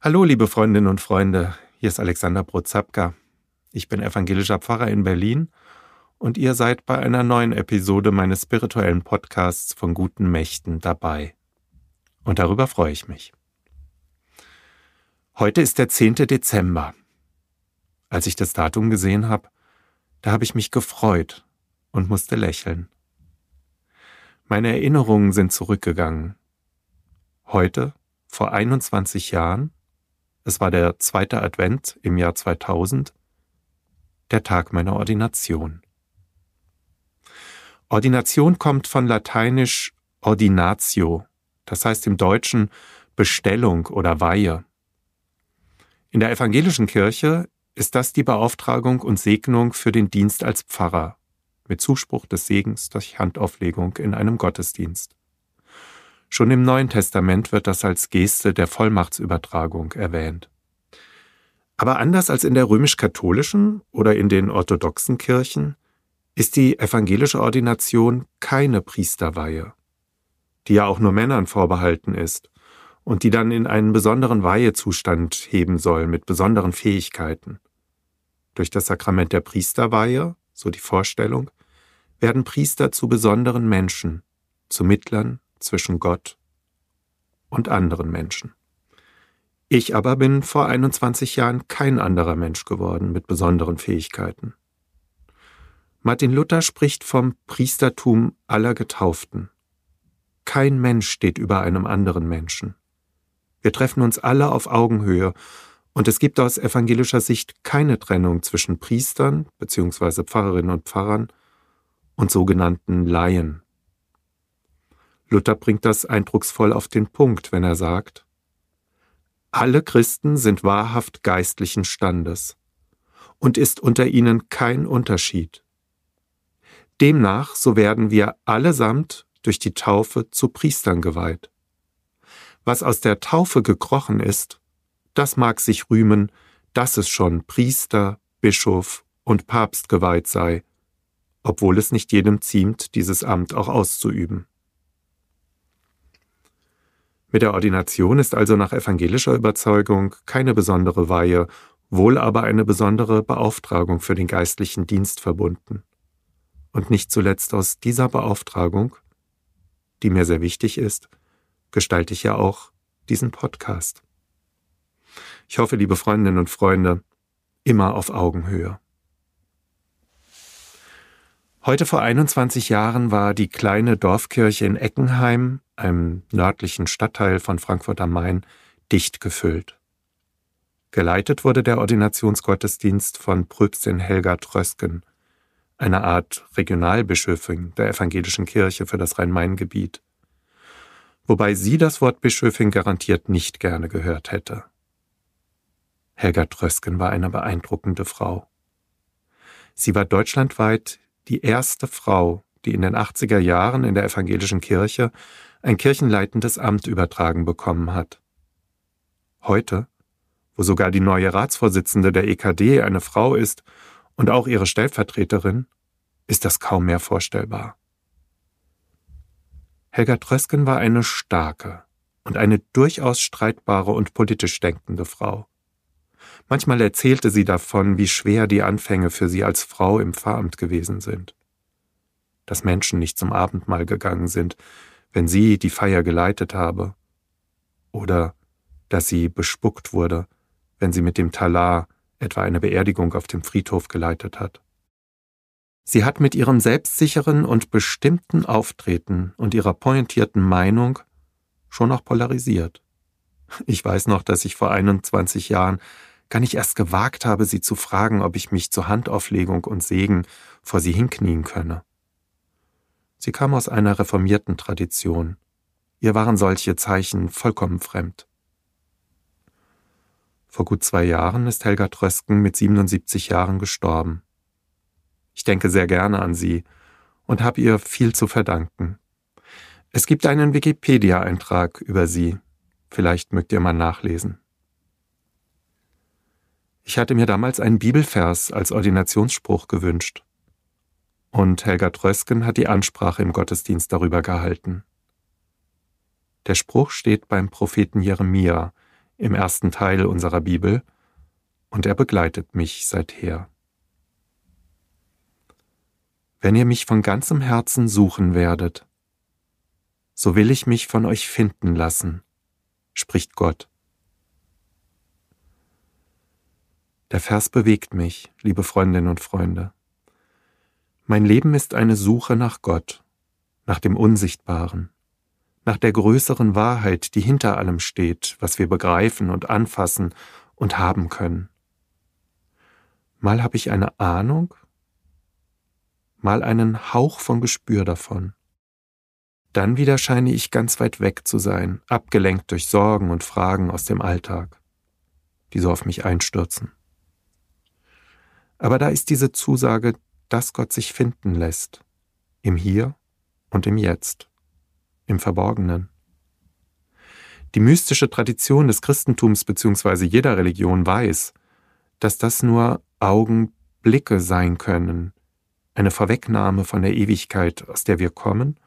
Hallo, liebe Freundinnen und Freunde, hier ist Alexander Brozapka. Ich bin evangelischer Pfarrer in Berlin und ihr seid bei einer neuen Episode meines spirituellen Podcasts von guten Mächten dabei. Und darüber freue ich mich. Heute ist der 10. Dezember. Als ich das Datum gesehen habe, da habe ich mich gefreut und musste lächeln. Meine Erinnerungen sind zurückgegangen. Heute, vor 21 Jahren, es war der zweite Advent im Jahr 2000, der Tag meiner Ordination. Ordination kommt von lateinisch ordinatio, das heißt im Deutschen Bestellung oder Weihe. In der evangelischen Kirche ist das die Beauftragung und Segnung für den Dienst als Pfarrer, mit Zuspruch des Segens durch Handauflegung in einem Gottesdienst. Schon im Neuen Testament wird das als Geste der Vollmachtsübertragung erwähnt. Aber anders als in der römisch-katholischen oder in den orthodoxen Kirchen ist die evangelische Ordination keine Priesterweihe, die ja auch nur Männern vorbehalten ist und die dann in einen besonderen Weihezustand heben soll mit besonderen Fähigkeiten. Durch das Sakrament der Priesterweihe, so die Vorstellung, werden Priester zu besonderen Menschen, zu Mittlern zwischen Gott und anderen Menschen. Ich aber bin vor 21 Jahren kein anderer Mensch geworden mit besonderen Fähigkeiten. Martin Luther spricht vom Priestertum aller Getauften. Kein Mensch steht über einem anderen Menschen. Wir treffen uns alle auf Augenhöhe, und es gibt aus evangelischer Sicht keine Trennung zwischen Priestern bzw. Pfarrerinnen und Pfarrern und sogenannten Laien. Luther bringt das eindrucksvoll auf den Punkt, wenn er sagt, alle Christen sind wahrhaft geistlichen Standes, und ist unter ihnen kein Unterschied. Demnach so werden wir allesamt durch die Taufe zu Priestern geweiht. Was aus der Taufe gekrochen ist, das mag sich rühmen, dass es schon Priester, Bischof und Papst geweiht sei, obwohl es nicht jedem ziemt, dieses Amt auch auszuüben. Mit der Ordination ist also nach evangelischer Überzeugung keine besondere Weihe, wohl aber eine besondere Beauftragung für den geistlichen Dienst verbunden. Und nicht zuletzt aus dieser Beauftragung, die mir sehr wichtig ist, gestalte ich ja auch diesen Podcast. Ich hoffe, liebe Freundinnen und Freunde, immer auf Augenhöhe. Heute vor 21 Jahren war die kleine Dorfkirche in Eckenheim, einem nördlichen Stadtteil von Frankfurt am Main, dicht gefüllt. Geleitet wurde der Ordinationsgottesdienst von Pröpstin Helga Trösken, einer Art Regionalbischöfin der evangelischen Kirche für das Rhein-Main-Gebiet. Wobei sie das Wort Bischöfin garantiert nicht gerne gehört hätte. Helga Trösken war eine beeindruckende Frau. Sie war deutschlandweit die erste Frau, die in den 80er Jahren in der evangelischen Kirche ein kirchenleitendes Amt übertragen bekommen hat. Heute, wo sogar die neue Ratsvorsitzende der EKD eine Frau ist und auch ihre Stellvertreterin, ist das kaum mehr vorstellbar. Helga Trösken war eine starke und eine durchaus streitbare und politisch denkende Frau. Manchmal erzählte sie davon, wie schwer die Anfänge für sie als Frau im Pfarramt gewesen sind. Dass Menschen nicht zum Abendmahl gegangen sind, wenn sie die Feier geleitet habe. Oder dass sie bespuckt wurde, wenn sie mit dem Talar etwa eine Beerdigung auf dem Friedhof geleitet hat. Sie hat mit ihrem selbstsicheren und bestimmten Auftreten und ihrer pointierten Meinung schon auch polarisiert. Ich weiß noch, dass ich vor 21 Jahren gar nicht erst gewagt habe, sie zu fragen, ob ich mich zur Handauflegung und Segen vor sie hinknien könne. Sie kam aus einer reformierten Tradition. Ihr waren solche Zeichen vollkommen fremd. Vor gut zwei Jahren ist Helga Trösken mit 77 Jahren gestorben. Ich denke sehr gerne an sie und habe ihr viel zu verdanken. Es gibt einen Wikipedia-Eintrag über sie. Vielleicht mögt ihr mal nachlesen. Ich hatte mir damals einen Bibelvers als Ordinationsspruch gewünscht. Und Helga Trösken hat die Ansprache im Gottesdienst darüber gehalten. Der Spruch steht beim Propheten Jeremia im ersten Teil unserer Bibel und er begleitet mich seither. Wenn ihr mich von ganzem Herzen suchen werdet, so will ich mich von euch finden lassen, spricht Gott. Der Vers bewegt mich, liebe Freundinnen und Freunde. Mein Leben ist eine Suche nach Gott, nach dem Unsichtbaren, nach der größeren Wahrheit, die hinter allem steht, was wir begreifen und anfassen und haben können. Mal habe ich eine Ahnung, mal einen Hauch von Gespür davon. Dann wieder scheine ich ganz weit weg zu sein, abgelenkt durch Sorgen und Fragen aus dem Alltag, die so auf mich einstürzen. Aber da ist diese Zusage, dass Gott sich finden lässt, im Hier und im Jetzt, im Verborgenen. Die mystische Tradition des Christentums bzw. jeder Religion weiß, dass das nur Augenblicke sein können, eine Vorwegnahme von der Ewigkeit, aus der wir kommen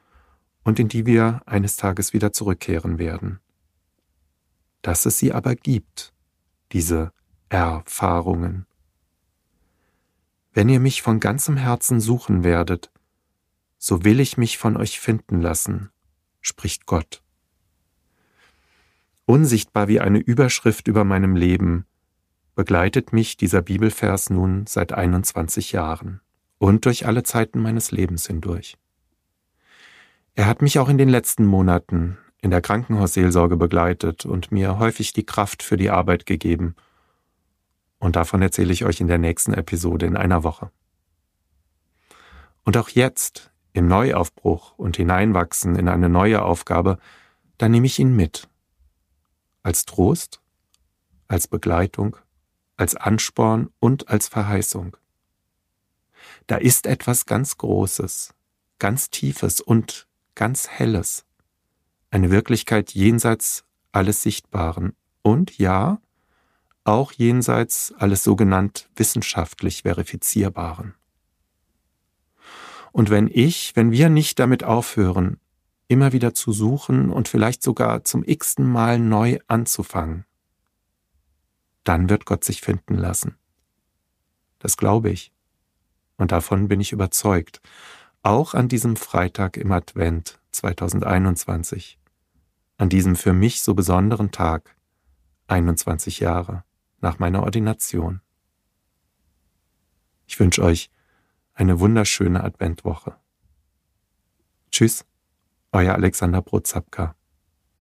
und in die wir eines Tages wieder zurückkehren werden. Dass es sie aber gibt, diese Erfahrungen. Wenn ihr mich von ganzem Herzen suchen werdet, so will ich mich von euch finden lassen, spricht Gott. Unsichtbar wie eine Überschrift über meinem Leben begleitet mich dieser Bibelvers nun seit 21 Jahren und durch alle Zeiten meines Lebens hindurch. Er hat mich auch in den letzten Monaten in der Krankenhausseelsorge begleitet und mir häufig die Kraft für die Arbeit gegeben. Und davon erzähle ich euch in der nächsten Episode in einer Woche. Und auch jetzt, im Neuaufbruch und hineinwachsen in eine neue Aufgabe, da nehme ich ihn mit. Als Trost, als Begleitung, als Ansporn und als Verheißung. Da ist etwas ganz Großes, ganz Tiefes und ganz Helles, eine Wirklichkeit jenseits alles Sichtbaren und ja, auch jenseits alles sogenannt wissenschaftlich Verifizierbaren. Und wenn ich, wenn wir nicht damit aufhören, immer wieder zu suchen und vielleicht sogar zum x-ten Mal neu anzufangen, dann wird Gott sich finden lassen. Das glaube ich. Und davon bin ich überzeugt. Auch an diesem Freitag im Advent 2021. An diesem für mich so besonderen Tag, 21 Jahre nach meiner Ordination. Ich wünsche euch eine wunderschöne Adventwoche. Tschüss, euer Alexander Brotzapka.